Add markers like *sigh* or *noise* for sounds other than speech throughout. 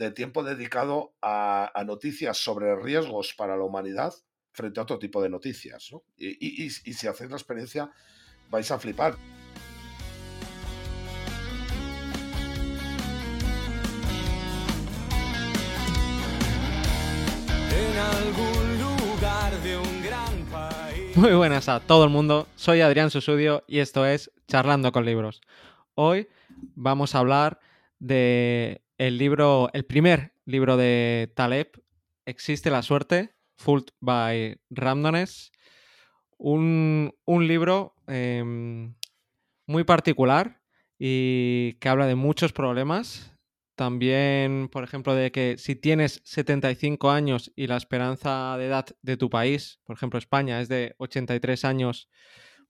de tiempo dedicado a, noticias sobre riesgos para la humanidad frente a otro tipo de noticias. Y, y si hacéis la experiencia, vais a flipar. En algún lugar de un gran país. Muy buenas a todo el mundo, soy Adrián Susudio y esto es Charlando con Libros. Hoy vamos a hablar de el libro, el primer libro de Taleb, Existe la suerte, Full by Randomness. Un, libro em, muy particular y que habla de muchos problemas. También, por ejemplo, de que si tienes 75 años y la esperanza de edad de tu país, por ejemplo España, es de 83 años,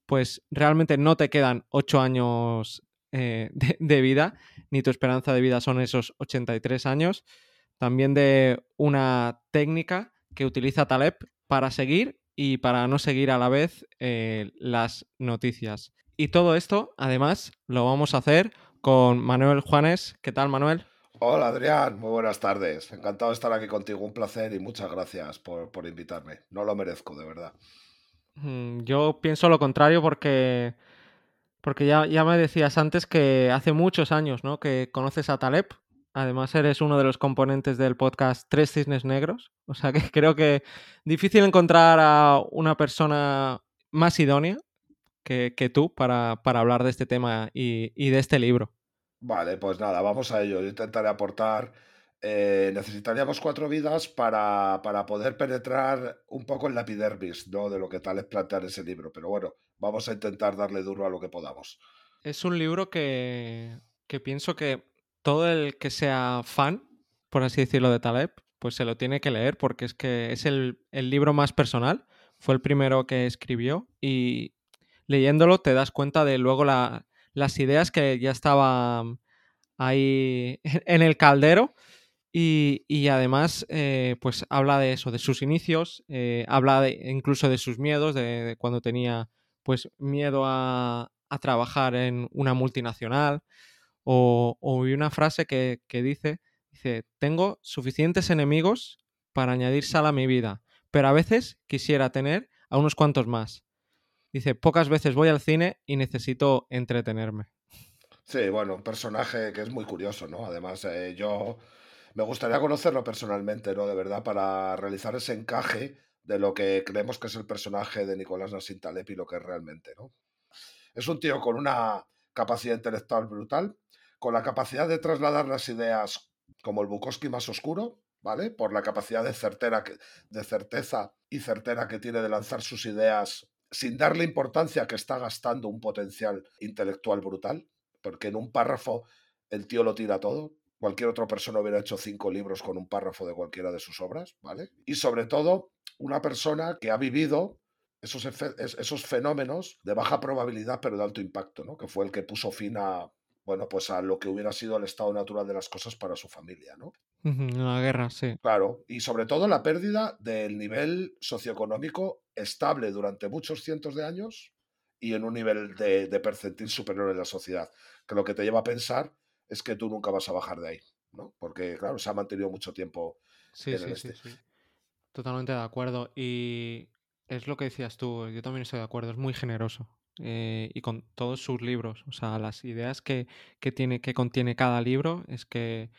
pues realmente no te quedan 8 años eh, de, vida, ni tu esperanza de vida son esos 83 años. También de una técnica que utiliza Taleb para seguir y para no seguir a la vez eh, las noticias. Y todo esto, además, lo vamos a hacer con Manuel Juanes. ¿Qué tal, Manuel? Hola, Adrián. Muy buenas tardes. Encantado de estar aquí contigo. Un placer y muchas gracias por, por invitarme. No lo merezco, de verdad. Mm, yo pienso lo contrario porque porque ya, ya me decías antes que hace muchos años ¿no? que conoces a Taleb. Además, eres uno de los componentes del podcast Tres Cisnes Negros. O sea que *laughs* creo que difícil encontrar a una persona más idónea que, tú para, hablar de este tema y, de este libro. Vale, pues nada, vamos a ello. Yo intentaré aportar. Eh, necesitaríamos cuatro vidas para, para, poder penetrar un poco en la epidermis ¿no? de lo que Taleb plantea en ese libro. Pero bueno, vamos a intentar darle duro a lo que podamos. Es un libro que, pienso que todo el que sea fan, por así decirlo, de Taleb, pues se lo tiene que leer porque es que es el, libro más personal. Fue el primero que escribió y leyéndolo te das cuenta de luego las ideas que ya estaban ahí *laughs* en el caldero. Y, además, eh, pues habla de eso, de sus inicios, eh, habla de, incluso de sus miedos, de cuando tenía pues miedo a, trabajar en una multinacional o, una frase que, dice, dice, tengo suficientes enemigos para añadir sal a mi vida, pero a veces quisiera tener a unos cuantos más. Dice, pocas veces voy al cine y necesito entretenerme. Sí, bueno, un personaje que es muy curioso, ¿no? Además, eh, yo me gustaría conocerlo personalmente, ¿no? De verdad, para realizar ese encaje de lo que creemos que es el personaje de Nicolás Nassim y lo que es realmente, ¿no? Es un tío con una capacidad intelectual brutal, con la capacidad de trasladar las ideas como el Bukowski más oscuro, ¿vale? Por la capacidad de, certera de certeza y certera que tiene de lanzar sus ideas sin darle importancia que está gastando un potencial intelectual brutal, porque en un párrafo el tío lo tira todo. Cualquier otra persona hubiera hecho cinco libros con un párrafo de cualquiera de sus obras, ¿vale? Y sobre todo, una persona que ha vivido esos, esos fenómenos de baja probabilidad pero de alto impacto, ¿no? que fue el que puso fin a, bueno, pues a lo que hubiera sido el estado natural de las cosas para su familia, ¿no? La guerra, sí. Claro, y sobre todo la pérdida del nivel socioeconómico estable durante muchos cientos de años y en un nivel de, percentil superior en la sociedad, que lo que te lleva a pensar es que tú nunca vas a bajar de ahí, ¿no? Porque, claro, se ha mantenido mucho tiempo sí, en sí, este. Sí, Totalmente de acuerdo. Y es lo que decías tú, yo también estoy de acuerdo, es muy generoso. Eh, y con todos sus libros, o sea, las ideas que, tiene, que contiene cada libro, es que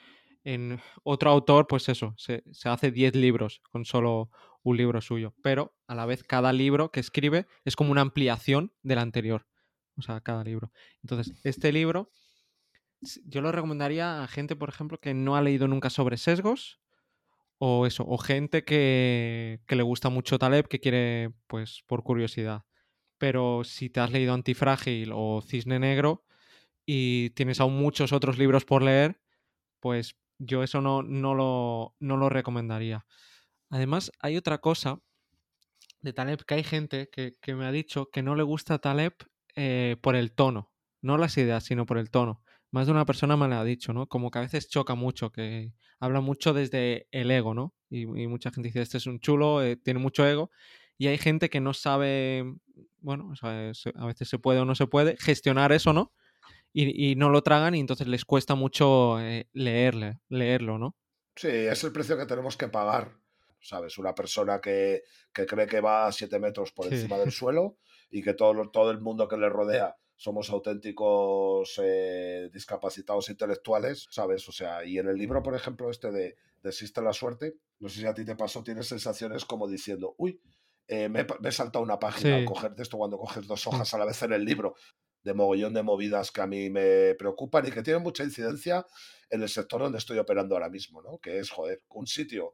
en otro autor, pues eso, se, hace 10 libros con solo un libro suyo, pero a la vez cada libro que escribe es como una ampliación del anterior, o sea, cada libro. Entonces, este libro yo lo recomendaría a gente, por ejemplo, que no ha leído nunca sobre sesgos o eso, o gente que, le gusta mucho Taleb, que quiere, pues, por curiosidad. Pero si te has leído Antifrágil o Cisne Negro y tienes aún muchos otros libros por leer, pues yo eso no, no, lo, no lo recomendaría. Además, hay otra cosa de Taleb que hay gente que, me ha dicho que no le gusta Taleb eh, por el tono, no las ideas, sino por el tono más de una persona me lo ha dicho, ¿no? Como que a veces choca mucho, que habla mucho desde el ego, ¿no? Y, mucha gente dice, este es un chulo, eh, tiene mucho ego. Y hay gente que no sabe, bueno, a veces se puede o no se puede gestionar eso, ¿no? Y, no lo tragan y entonces les cuesta mucho eh, leerle, leerlo, ¿no? Sí, es el precio que tenemos que pagar, ¿sabes? Una persona que, que cree que va a 7 metros por Sí. encima del *laughs* suelo y que todo, todo el mundo que le rodea somos auténticos eh, discapacitados intelectuales, ¿sabes? O sea, y en el libro, por ejemplo, este de, de Existe la suerte, no sé si a ti te pasó, tienes sensaciones como diciendo, uy, eh, me, he pa- me he saltado una página al Sí. coger de esto cuando coges dos Mm. hojas a la vez en el libro, de mogollón de movidas que a mí me preocupan y que tienen mucha incidencia en el sector donde estoy operando ahora mismo, ¿no? Que es, joder, un sitio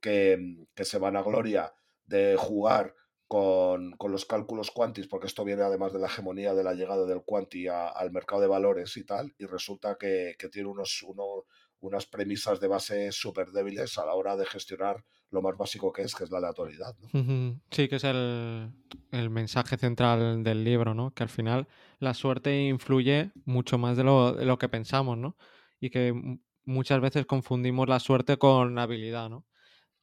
que, que se vanagloria de jugar con, con los cálculos quantis, porque esto viene además de la hegemonía de la llegada del quanti al mercado de valores y tal, y resulta que, que tiene unos, uno- unas premisas de base súper débiles a la hora de gestionar lo más básico que es, que es la aleatoriedad. ¿no? Sí, que es el, el mensaje central del libro, ¿no? Que al final la suerte influye mucho más de lo, de lo que pensamos, ¿no? Y que mu- muchas veces confundimos la suerte con habilidad, ¿no?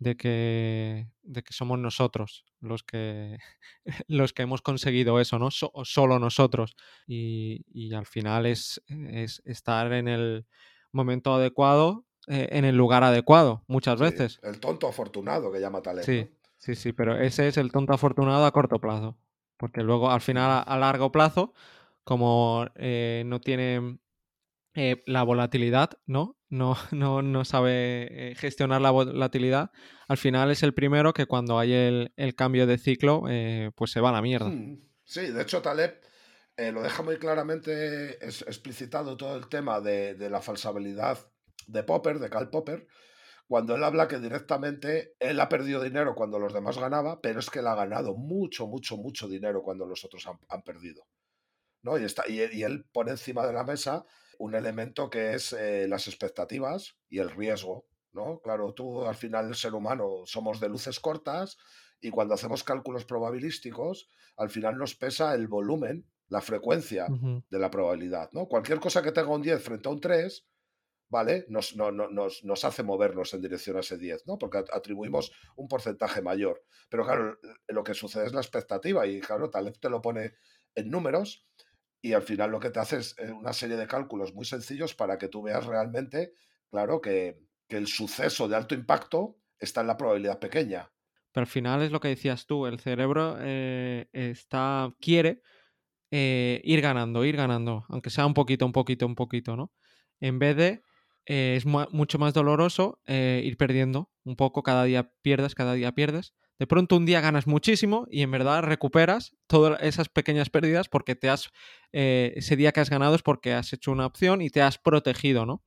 De que, de que somos nosotros los que, *laughs* los que hemos conseguido eso, ¿no? So- solo nosotros. Y, y al final es, es estar en el momento adecuado, eh, en el lugar adecuado, muchas Sí, veces. el tonto afortunado que llama Taleb, ¿no? Sí, sí, sí, pero ese es el tonto afortunado a corto plazo. Porque luego, al final, a, a largo plazo, como eh, no tiene eh, la volatilidad, ¿no? No, *laughs* no, no sabe eh, gestionar la volatilidad, al final es el primero que cuando hay el, cambio de ciclo, eh, pues se va a la mierda. Hmm, Sí, de hecho Taleb eh, lo deja muy claramente explicitado todo el tema de, la falsabilidad de Popper, de Karl Popper, cuando él habla que directamente él ha perdido dinero cuando los demás ganaba, pero es que él ha ganado mucho, mucho, mucho dinero cuando los otros han, perdido. ¿no? Y, está, y él pone encima de la mesa un elemento que es eh, las expectativas y el riesgo. ¿no? Claro, tú al final el ser humano somos de luces cortas y cuando hacemos cálculos probabilísticos, al final nos pesa el volumen, la frecuencia de la probabilidad. ¿no? Cualquier cosa que tenga un 10 frente a un 3, ¿vale? Nos, no- no- nos, nos hace movernos en dirección a ese 10, ¿no? Porque at- atribuimos un porcentaje mayor. Pero claro, lo que sucede es la expectativa y claro, Taleb te lo pone en números y al final lo que te hace es eh, una serie de cálculos muy sencillos para que tú veas realmente, claro, que, que el suceso de alto impacto está en la probabilidad pequeña. Pero al final es lo que decías tú, el cerebro eh, está, quiere eh, ir ganando, ir ganando, aunque sea un poquito, un poquito, un poquito, ¿no? En vez de, es mu- mucho más doloroso ir perdiendo un poco, cada día pierdes, cada día pierdes. De pronto un día ganas muchísimo y en verdad recuperas todas esas pequeñas pérdidas porque te has, eh, ese día que has ganado es porque has hecho una opción y te has protegido, ¿no?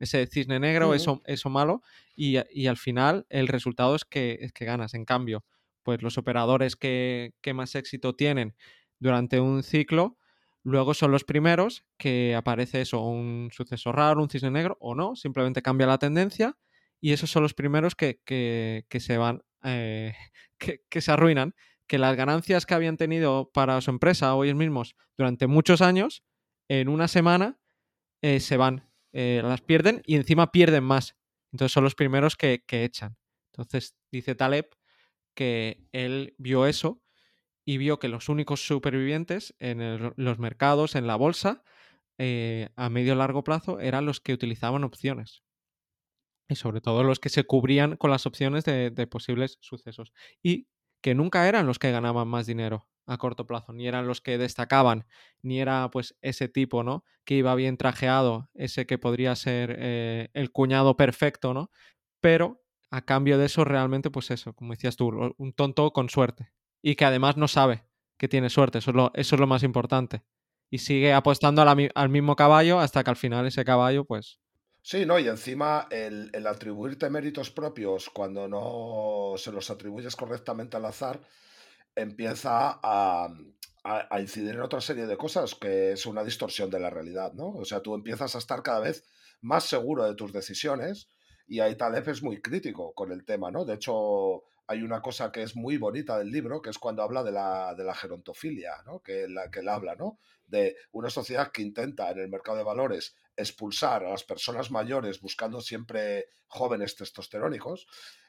Ese cisne negro, eso, eso malo, y, y al final el resultado es que, es que ganas. En cambio, pues los operadores que, que más éxito tienen durante un ciclo, luego son los primeros que aparece eso, un suceso raro, un cisne negro, o no, simplemente cambia la tendencia, y esos son los primeros que, que- que se van, eh, *laughs* que, se arruinan, que las ganancias que habían tenido para su empresa ellos mismos durante muchos años, en una semana eh, se van, eh, las pierden y encima pierden más. Entonces son los primeros que, que echan. Entonces dice Taleb que él vio eso y vio que los únicos supervivientes en los mercados, en la bolsa, a medio largo plazo, eran los que utilizaban opciones. Y sobre todo los que se cubrían con las opciones de, posibles sucesos. Y que nunca eran los que ganaban más dinero a corto plazo, ni eran los que destacaban, ni era pues ese tipo, ¿no? Que iba bien trajeado, ese que podría ser eh, el cuñado perfecto, ¿no? Pero a cambio de eso, realmente, pues eso, como decías tú, un tonto con suerte. Y que además no sabe que tiene suerte, eso es lo, más importante. Y sigue apostando al mismo caballo hasta que al final ese caballo, pues, Sí, ¿no? Y encima el, el atribuirte méritos propios cuando no se los atribuyes correctamente al azar empieza a, a- incidir en otra serie de cosas que es una distorsión de la realidad, ¿no? O sea, tú empiezas a estar cada vez más seguro de tus decisiones y ahí Taleb es muy crítico con el tema, ¿no? De hecho, hay una cosa que es muy bonita del libro, que es cuando habla de la, de la gerontofilia, ¿no? Que, la, que él habla, ¿no? De una sociedad que intenta en el mercado de valores expulsar a las personas mayores buscando siempre jóvenes testosterónicos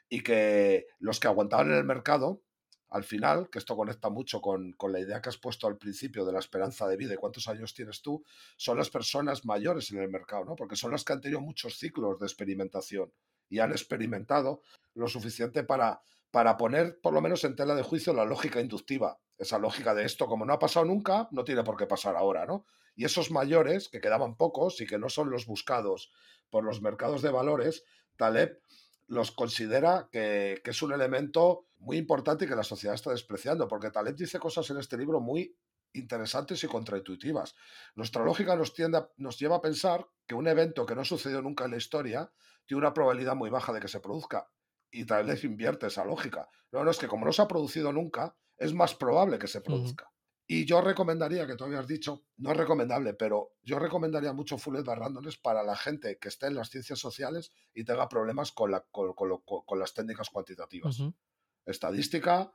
y que los que aguantaban en el mercado, al final, que esto conecta mucho con, con la idea que has puesto al principio de la esperanza de vida y cuántos años tienes tú, son las personas mayores en el mercado, ¿no? Porque son las que han tenido muchos ciclos de experimentación y han experimentado lo suficiente para, para poner por lo menos en tela de juicio la lógica inductiva, esa lógica de esto, como no ha pasado nunca, no tiene por qué pasar ahora, ¿no? Y esos mayores, que quedaban pocos y que no son los buscados por los mercados de valores, Taleb los considera que, es un elemento muy importante y que la sociedad está despreciando, porque Taleb dice cosas en este libro muy interesantes y contraintuitivas. Nuestra lógica nos, tiende nos lleva a pensar que un evento que no sucedió nunca en la historia tiene una probabilidad muy baja de que se produzca. Y Taleb invierte esa lógica. No, no, es que como no se ha producido nunca, es más probable que se produzca. Uh -huh. Y yo recomendaría, que tú habías dicho, no es recomendable, pero yo recomendaría mucho Fuller Randomness para la gente que esté en las ciencias sociales y tenga problemas con, la, con, con, con, con las técnicas cuantitativas. Uh -huh. Estadística,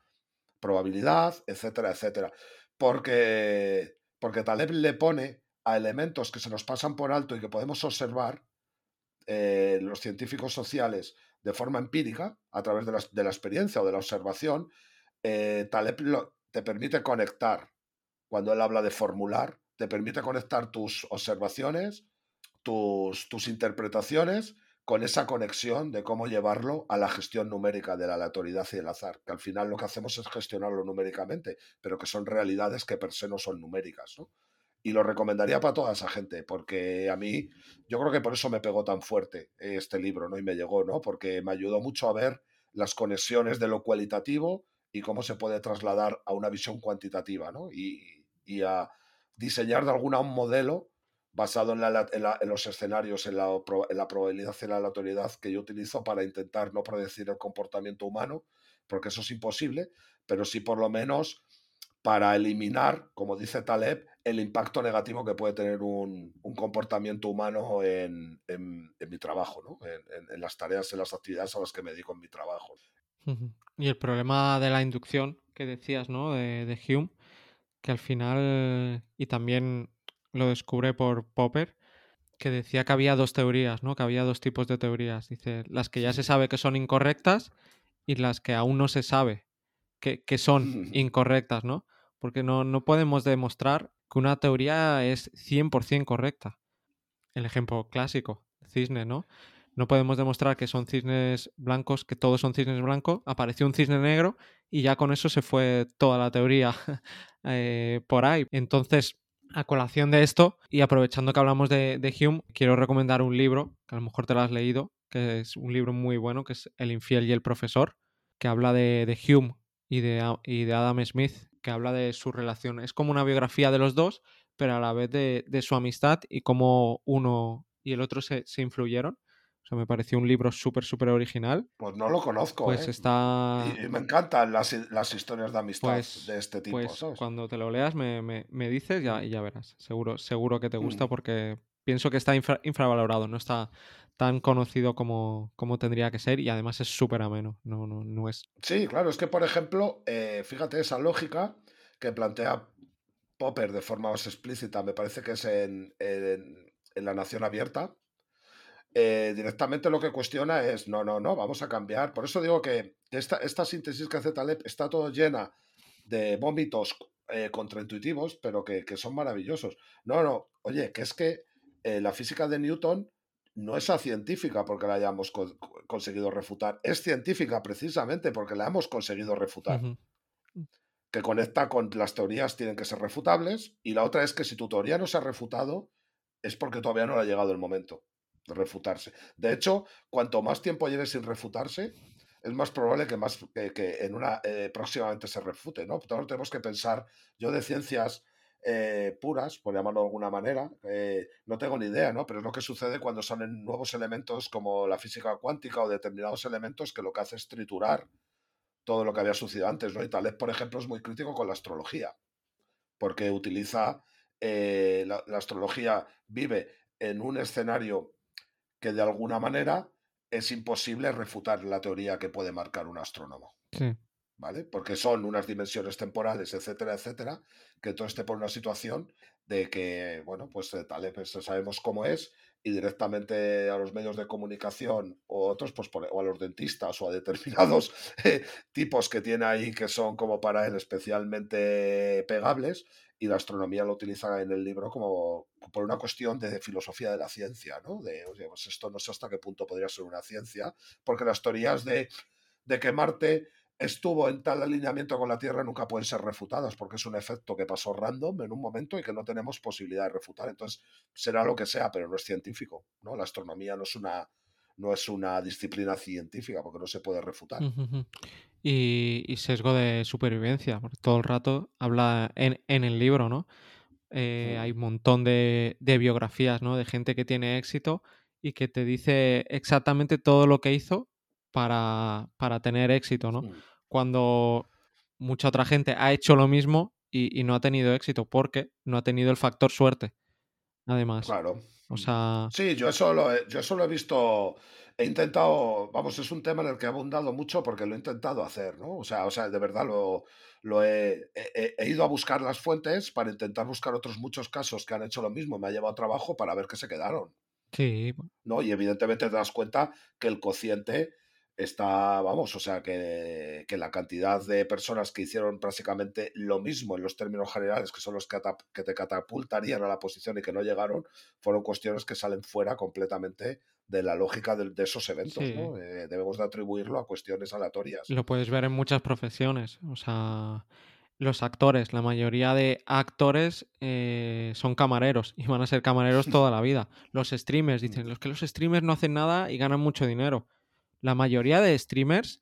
probabilidad, etcétera, etcétera. Porque, porque Taleb le pone a elementos que se nos pasan por alto y que podemos observar eh, los científicos sociales de forma empírica, a través de la, de la experiencia o de la observación, eh, Taleb te permite conectar cuando él habla de formular, te permite conectar tus observaciones, tus, tus interpretaciones con esa conexión de cómo llevarlo a la gestión numérica de la aleatoriedad y el azar, que al final lo que hacemos es gestionarlo numéricamente, pero que son realidades que per se no son numéricas. ¿no? Y lo recomendaría para toda esa gente, porque a mí, yo creo que por eso me pegó tan fuerte este libro, ¿no? Y me llegó, ¿no? Porque me ayudó mucho a ver las conexiones de lo cualitativo y cómo se puede trasladar a una visión cuantitativa, ¿no? Y, y a diseñar de alguna un modelo basado en, la, en, la, en los escenarios, en la, en la, probabilidad y la aleatoriedad que yo utilizo para intentar no predecir el comportamiento humano, porque eso es imposible, pero sí por lo menos para eliminar, como dice Taleb, el impacto negativo que puede tener un, un comportamiento humano en, en, en mi trabajo, ¿no? en, las tareas, en las actividades a las que me dedico en mi trabajo. Y el problema de la inducción que decías, ¿no? De, de Hume, que al final, y también lo descubre por Popper, que decía que había dos teorías, ¿no? Que había dos tipos de teorías. Dice, las que ya se sabe que son incorrectas y las que aún no se sabe que, que son *laughs* incorrectas, ¿no? Porque no, no podemos demostrar que una teoría es 100% correcta. El ejemplo clásico, cisne, ¿no? No podemos demostrar que son cisnes blancos, que todos son cisnes blancos. Apareció un cisne negro y ya con eso se fue toda la teoría *laughs* eh, por ahí. Entonces, a colación de esto y aprovechando que hablamos de, Hume, quiero recomendar un libro, que a lo mejor te lo has leído, que es un libro muy bueno, que es El infiel y el profesor, que habla de, de Hume y de, y de, Adam Smith, que habla de su relación. Es como una biografía de los dos, pero a la vez de, de su amistad y cómo uno y el otro se, se influyeron. O sea, me pareció un libro súper, súper original. Pues no lo conozco. Pues ¿eh? está. Y, me encantan las, las historias de amistad pues, de este tipo. Pues ¿sabes? cuando te lo leas me, me, me dices ya, y ya verás. Seguro, seguro que te gusta mm. porque pienso que está infra, infravalorado, no está tan conocido como, como tendría que ser y además es súper ameno. No, no, no es. Sí, claro, es que por ejemplo, eh, fíjate esa lógica que plantea Popper de forma más explícita, me parece que es en, en, en La Nación Abierta eh, directamente lo que cuestiona es, no, no, no, vamos a cambiar. Por eso digo que esta, esta síntesis que hace Taleb está todo llena de vómitos eh, contraintuitivos, pero que, que, son maravillosos. No, no, oye, que es que la física de Newton no es científica porque la hayamos co conseguido refutar, es científica precisamente porque la hemos conseguido refutar. Uh -huh. Que conecta con las teorías tienen que ser refutables y la otra es que si tu teoría no se ha refutado es porque todavía no le ha llegado el momento refutarse. De hecho, cuanto más tiempo lleve sin refutarse, es más probable que, más, que, que en una eh, próximamente se refute, ¿no? Todos tenemos que pensar, yo de ciencias eh, puras, por llamarlo de alguna manera, eh, no tengo ni idea, ¿no? Pero es lo que sucede cuando salen nuevos elementos como la física cuántica o determinados elementos que lo que hace es triturar todo lo que había sucedido antes, ¿no? Y Taleb, por ejemplo, es muy crítico con la astrología, porque utiliza eh, la, la astrología, vive en un escenario que de alguna manera es imposible refutar la teoría que puede marcar un astrónomo. Sí. ¿Vale? Porque son unas dimensiones temporales, etcétera, etcétera, que todo esté por una situación de que, bueno, pues tal vez sabemos cómo es, y directamente a los medios de comunicación o otros, pues o a los dentistas o a determinados *laughs* eh, tipos que tiene ahí que son como para él especialmente pegables y la astronomía lo utiliza en el libro como por una cuestión de filosofía de la ciencia, ¿no? De, oye, pues esto no sé hasta qué punto podría ser una ciencia, porque las teorías de, de que Marte estuvo en tal alineamiento con la Tierra nunca pueden ser refutadas porque es un efecto que pasó random en un momento y que no tenemos posibilidad de refutar. Entonces, será lo que sea, pero no es científico, ¿no? La astronomía no es una, no es una disciplina científica porque no se puede refutar. y, sesgo de supervivencia, porque todo el rato habla en, el libro, ¿no? Eh, hay un montón de, de, biografías, ¿no? De gente que tiene éxito y que te dice exactamente todo lo que hizo para, para tener éxito, ¿no? Cuando mucha otra gente ha hecho lo mismo y, no ha tenido éxito porque no ha tenido el factor suerte, además. Claro. O sea... Sí, yo eso lo he, yo eso he visto, he intentado, vamos, es un tema en el que he abundado mucho porque lo he intentado hacer, ¿no? O sea, o sea de verdad lo, lo he, he, ido a buscar las fuentes para intentar buscar otros muchos casos que han hecho lo mismo. Me ha llevado trabajo para ver qué se quedaron. Sí. ¿No? Y evidentemente te das cuenta que el cociente está, vamos, o sea, que, la cantidad de personas que hicieron prácticamente lo mismo en los términos generales, que son los que, que, te catapultarían a la posición y que no llegaron, fueron cuestiones que salen fuera completamente de la lógica de, esos eventos. ¿no? Eh, debemos de atribuirlo a cuestiones aleatorias. Lo puedes ver en muchas profesiones, o sea... Los actores, la mayoría de actores eh, son camareros y van a ser camareros *laughs* toda la vida. Los streamers, dicen, mm. los que los streamers no hacen nada y ganan mucho dinero la mayoría de streamers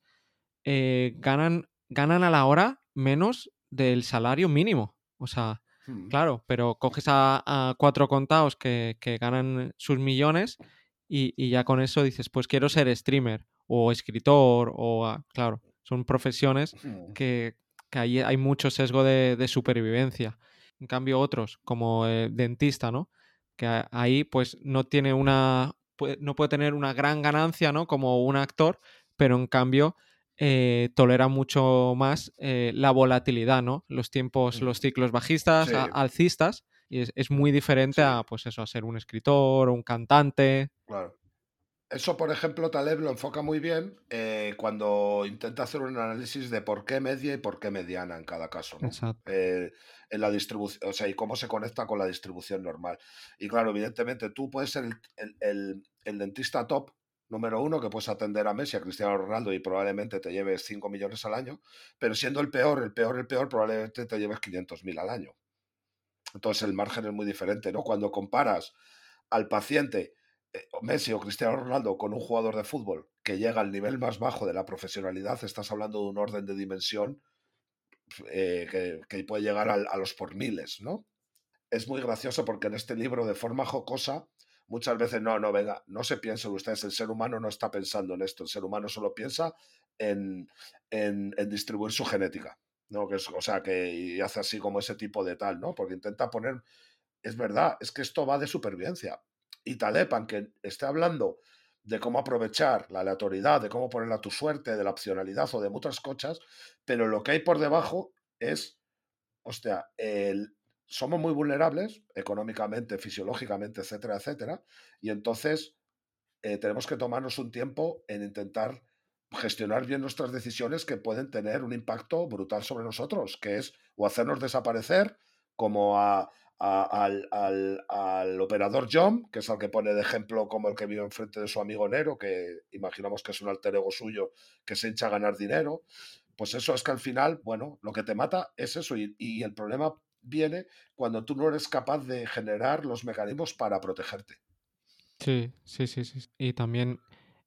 eh, ganan, ganan a la hora menos del salario mínimo. O sea, hmm. claro, pero coges a, cuatro contados que, ganan sus millones y, ya con eso dices, pues quiero ser streamer o escritor o, claro, son profesiones hmm. que, que ahí hay mucho sesgo de, supervivencia. En cambio, otros, como dentista, ¿no? Que ahí pues no tiene una, no puede tener una gran ganancia, ¿no? Como un actor, pero en cambio eh, tolera mucho más eh, la volatilidad, ¿no? Los tiempos, los ciclos bajistas, alcistas, y es, muy diferente a, pues eso, a ser un escritor o un cantante. Claro. Eso, por ejemplo, Taleb lo enfoca muy bien eh, cuando intenta hacer un análisis de por qué media y por qué mediana en cada caso. ¿no? Eh, en la distribución, o sea, y cómo se conecta con la distribución normal. Y claro, evidentemente, tú puedes ser el, dentista top número uno que puedes atender a Messi, a Cristiano Ronaldo y probablemente te lleves 5 millones al año, pero siendo el peor, el peor, el peor, probablemente te lleves 500 mil al año. Entonces el margen es muy diferente, ¿no? Cuando comparas al paciente eh, Messi o Cristiano Ronaldo con un jugador de fútbol que llega al nivel más bajo de la profesionalidad, estás hablando de un orden de dimensión eh, que, puede llegar a, los por miles, ¿no? Es muy gracioso porque en este libro, de forma jocosa, muchas veces no, no, venga, no se piensen ustedes, el ser humano no está pensando en esto, el ser humano solo piensa en, en, distribuir su genética, ¿no? Que es, o sea, que hace así como ese tipo de tal, ¿no? Porque intenta poner, es verdad, es que esto va de supervivencia y Taleb, aunque esté hablando de cómo aprovechar la aleatoriedad, de cómo ponerla a tu suerte, de la opcionalidad o de muchas cosas, pero lo que hay por debajo es, hostia, el, somos muy vulnerables económicamente, fisiológicamente, etcétera, etcétera, y entonces eh, tenemos que tomarnos un tiempo en intentar gestionar bien nuestras decisiones que pueden tener un impacto brutal sobre nosotros, que es o hacernos desaparecer, como a, al, al, operador John, que es el que pone de ejemplo como el que vio enfrente de su amigo Nero, que imaginamos que es un alter ego suyo que se hincha a ganar dinero. Pues eso es que al final, bueno, lo que te mata es eso y, el problema viene cuando tú no eres capaz de generar los mecanismos para protegerte. Sí, sí, sí, sí. Y también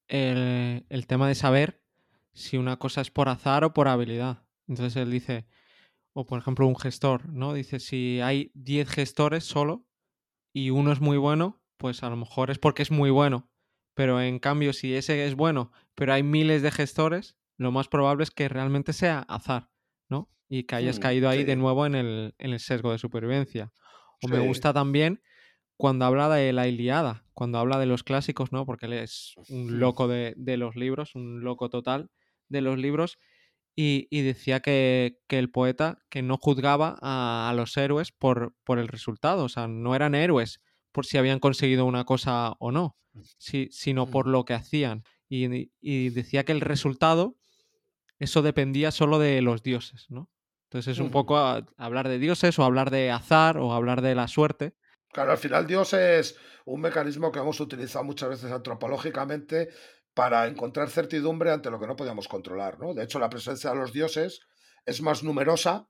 el, el tema de saber si una cosa es por azar o por habilidad. Entonces él dice, o por ejemplo un gestor, ¿no? Dice, si hay 10 gestores solo y uno es muy bueno, pues a lo mejor es porque es muy bueno. Pero en cambio, si ese es bueno, pero hay miles de gestores, lo más probable es que realmente sea azar, ¿no? Y que hayas mm, caído ahí de nuevo en el, en el, sesgo de supervivencia. O me gusta también cuando habla de la Iliada, cuando habla de los clásicos, ¿no? Porque él es un loco de, de los libros, un loco total de los libros y, decía que, el poeta que no juzgaba a, los héroes por, por, el resultado, o sea, no eran héroes por si habían conseguido una cosa o no, si- sino por Mm. lo que hacían. Y, y decía que el resultado, eso dependía solo de los dioses, ¿no? Entonces es un poco a- hablar de dioses o hablar de azar o hablar de la suerte. Claro, al final Dios es un mecanismo que hemos utilizado muchas veces antropológicamente para encontrar certidumbre ante lo que no podíamos controlar, ¿no? De hecho, la presencia de los dioses es más numerosa,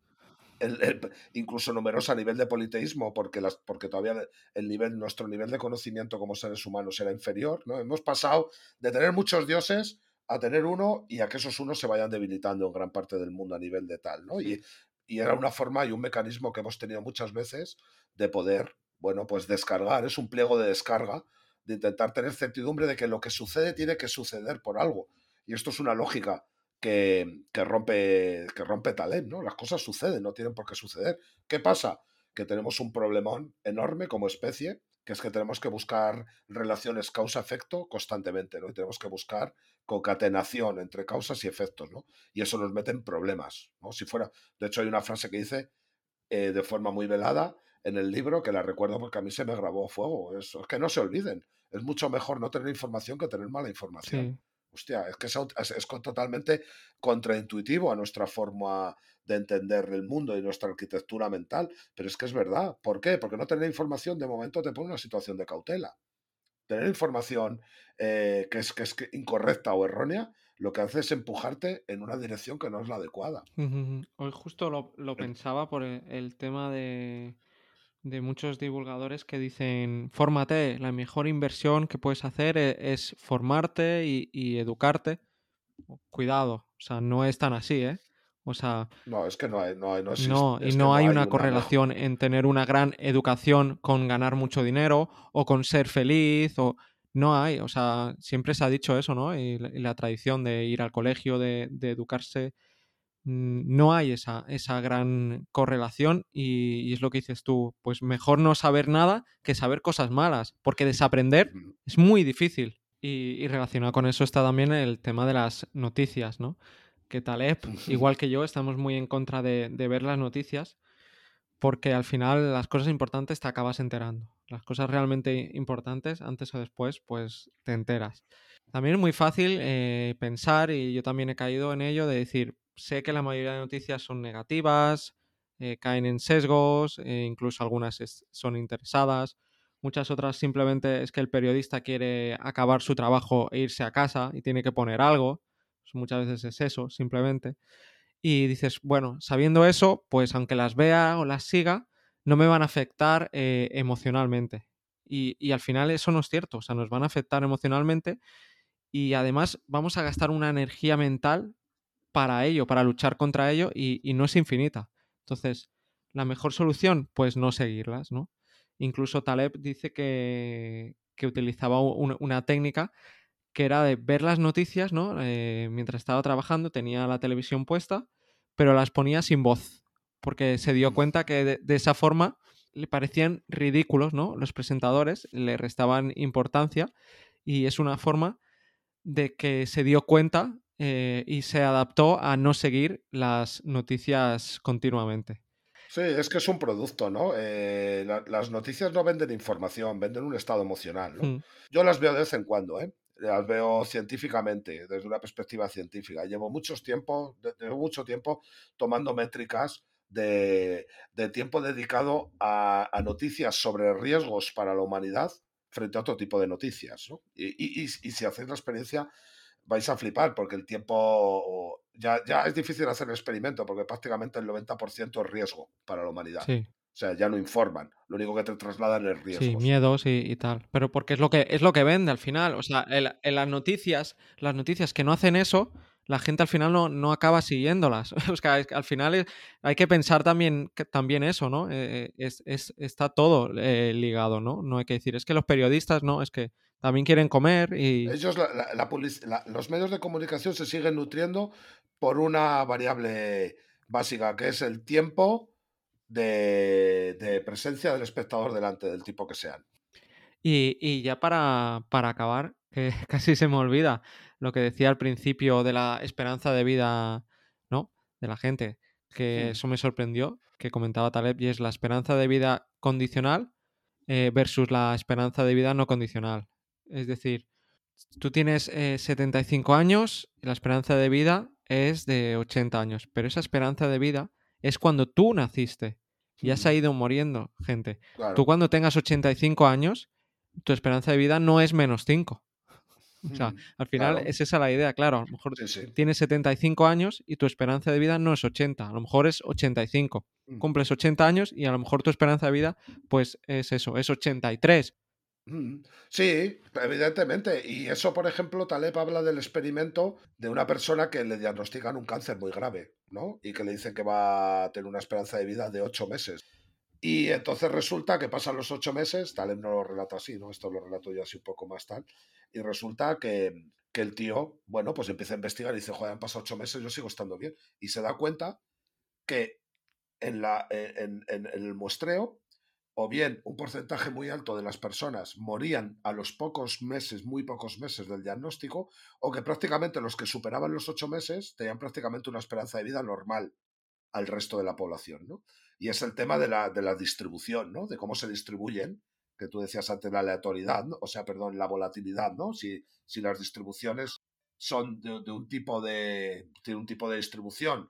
el- el- incluso numerosa a nivel de politeísmo, porque, las, porque todavía el nivel, nuestro nivel de conocimiento como seres humanos era inferior, ¿no? Hemos pasado de tener muchos dioses a tener uno y a que esos unos se vayan debilitando en gran parte del mundo a nivel de tal, ¿no? Y, y era una forma y un mecanismo que hemos tenido muchas veces de poder, bueno, pues descargar, es un pliego de descarga, de intentar tener certidumbre de que lo que sucede tiene que suceder por algo. Y esto es una lógica que, que rompe, que rompe Taleb, ¿no? Las cosas suceden, no tienen por qué suceder. ¿Qué pasa? Que tenemos un problemón enorme como especie, que es que tenemos que buscar relaciones causa-efecto constantemente, ¿no? Y tenemos que buscar concatenación entre causas y efectos, ¿no? Y eso nos mete en problemas, ¿no? Si fuera, de hecho hay una frase que dice eh, de forma muy velada en el libro, que la recuerdo porque a mí se me grabó fuego, es, es que no se olviden, es mucho mejor no tener información que tener mala información. Hostia, es que es, es- es totalmente contraintuitivo a nuestra forma de entender el mundo y nuestra arquitectura mental, pero es que es verdad. ¿Por qué? Porque no tener información de momento te pone en una situación de cautela. Tener información eh, que, es, que es incorrecta o errónea, lo que hace es empujarte en una dirección que no es la adecuada. Hoy justo lo, pensaba por el, el tema de, de muchos divulgadores que dicen, fórmate, la mejor inversión que puedes hacer e- es, formarte y, y educarte. Cuidado, o sea, no es tan así, ¿eh? O sea, No, es que no hay, no hay, no existe, no, y es no hay hay una una correlación en tener una gran educación con ganar mucho dinero o con ser feliz o no hay, o sea, siempre se ha dicho eso, ¿no? Y, la y la tradición de ir al colegio, de, de educarse, no hay esa, esa gran correlación y, y es lo que dices tú, pues mejor no saber nada que saber cosas malas, porque desaprender es muy difícil. Y, y relacionado con eso está también el tema de las noticias, ¿no? Que Taleb, igual que yo, estamos muy en contra de, de ver las noticias porque al final las cosas importantes te acabas enterando. Las cosas realmente importantes, antes o después, pues te enteras. También es muy fácil eh, pensar, y yo también he caído en ello, de decir, sé que la mayoría de noticias son negativas, eh, caen en sesgos, eh, incluso algunas son interesadas, muchas otras simplemente es que el periodista quiere acabar su trabajo e irse a casa y tiene que poner algo. Pues muchas veces es eso, simplemente. Y dices, bueno, sabiendo eso, pues aunque las vea o las siga, no me van a afectar eh, emocionalmente. Y, y al final eso no es cierto, o sea, nos van a afectar emocionalmente y además vamos a gastar una energía mental para ello, para luchar contra ello y, y no es infinita. Entonces, la mejor solución, pues no seguirlas, ¿no? Incluso Taleb dice que, que utilizaba un- una técnica que era de ver las noticias, ¿no? Eh, mientras estaba trabajando, tenía la televisión puesta, pero las ponía sin voz, porque se dio cuenta que de, de esa forma le parecían ridículos, ¿no? Los presentadores le restaban importancia y es una forma de que se dio cuenta eh, y se adaptó a no seguir las noticias continuamente. Sí, es que es un producto, ¿no? Eh, la- las noticias no venden información, venden un estado emocional, ¿no? Mm, Yo las veo de vez en cuando, ¿eh? Las veo científicamente, desde una perspectiva científica. Llevo muchos tiempo, llevo mucho tiempo tomando métricas de, de tiempo dedicado a, a noticias sobre riesgos para la humanidad frente a otro tipo de noticias, ¿no? Y, y- y- y si hacéis la experiencia, vais a flipar, porque el tiempo ya, ya es difícil hacer el experimento, porque prácticamente el 90% es riesgo para la humanidad. sí. O sea, ya no informan, lo único que te trasladan es Sí, riesgos. miedos y, y tal. Pero porque es lo que es lo que vende al final. O sea, en, en las noticias, las noticias que no hacen eso, la gente al final no, no acaba siguiéndolas. *laughs* O sea, es que al final es- hay que pensar también, que- también eso, ¿no? Eh, es, es- está todo eh, ligado, ¿no? No hay que decir, es que los periodistas, no, es que también quieren comer y. Ellos, la- la- la publici- la- los medios de comunicación se siguen nutriendo por una variable básica, que es el tiempo de, de presencia del espectador delante, del tipo que sean. Y, y ya para, para acabar, que *laughs* casi se me olvida lo que decía al principio de la esperanza de vida, ¿no? De la gente, que eso me sorprendió, que comentaba Taleb, y es la esperanza de vida condicional eh, versus la esperanza de vida no condicional. Es decir, tú tienes eh, 75 años y la esperanza de vida es de 80 años, pero esa esperanza de vida es cuando tú naciste. Ya se ha ido muriendo gente. Claro. Tú cuando tengas 85 años, tu esperanza de vida no es menos 5. O sea, al final claro. es esa la idea, claro. A lo mejor Sí, sí. tienes 75 años y tu esperanza de vida no es 80, a lo mejor es 85. Mm. Cumples 80 años y a lo mejor tu esperanza de vida, pues es eso, es 83. Mm, Sí, evidentemente. Y eso, por ejemplo, Taleb habla del experimento de una persona que le diagnostican un cáncer muy grave, ¿no? Y que le dicen que va a tener una esperanza de vida de ocho meses. Y entonces resulta que pasan los ocho meses, Taleb no lo relata así, ¿no? Esto lo relato yo así un poco más tal. Y resulta que, que el tío, bueno, pues empieza a investigar y dice, joder, han pasado ocho meses, yo sigo estando bien. Y se da cuenta que en, la, en, en- en el muestreo o bien un porcentaje muy alto de las personas morían a los pocos meses, muy pocos meses del diagnóstico, o que prácticamente los que superaban los ocho meses tenían prácticamente una esperanza de vida normal al resto de la población, ¿no? Y es el tema de la, de la distribución, ¿no? De cómo se distribuyen, que tú decías antes la aleatoriedad, ¿no? o sea, perdón, la volatilidad, ¿no? Si, si las distribuciones son de, de un tipo de, de un tipo de distribución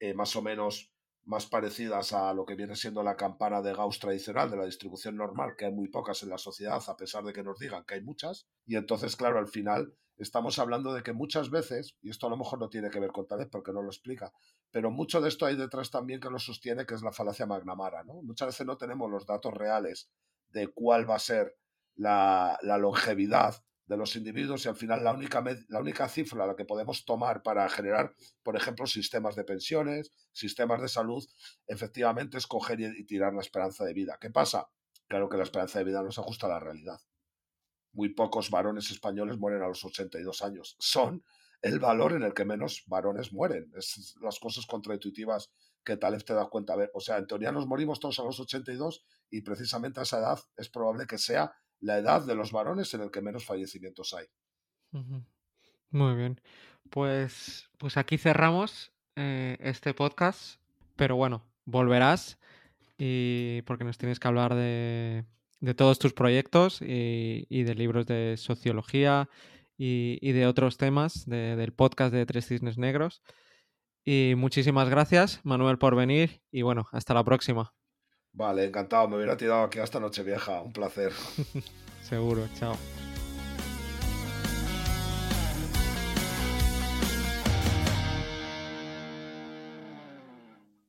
eh, más o menos más parecidas a lo que viene siendo la campana de Gauss tradicional, de la distribución normal, que hay muy pocas en la sociedad, a pesar de que nos digan que hay muchas. Y entonces, claro, al final estamos hablando de que muchas veces, y esto a lo mejor no tiene que ver con Taleb porque no lo explica, pero mucho de esto hay detrás también que lo sostiene, que es la falacia McNamara. ¿no? Muchas veces no tenemos los datos reales de cuál va a ser la, la longevidad de los individuos y al final la única, la única cifra a la que podemos tomar para generar, por ejemplo, sistemas de pensiones, sistemas de salud, efectivamente es coger y, y tirar la esperanza de vida. ¿Qué pasa? Claro que la esperanza de vida no se ajusta a la realidad. Muy pocos varones españoles mueren a los 82 años. Son el valor en el que menos varones mueren. Es las cosas contraintuitivas que Taleb te da cuenta. Ver, o sea, en teoría nos morimos todos a los 82 y precisamente a esa edad es probable que sea la edad de los varones en el que menos fallecimientos hay. Muy bien. Pues, pues aquí cerramos eh, este podcast, pero bueno, volverás y porque nos tienes que hablar de, de todos tus proyectos y, y de libros de sociología y, y de otros temas de- del podcast de Tres Cisnes Negros. Y muchísimas gracias, Manuel, por venir y bueno, hasta la próxima. Vale, encantado. Me hubiera tirado aquí hasta Nochevieja. Un placer. *laughs* Seguro, chao.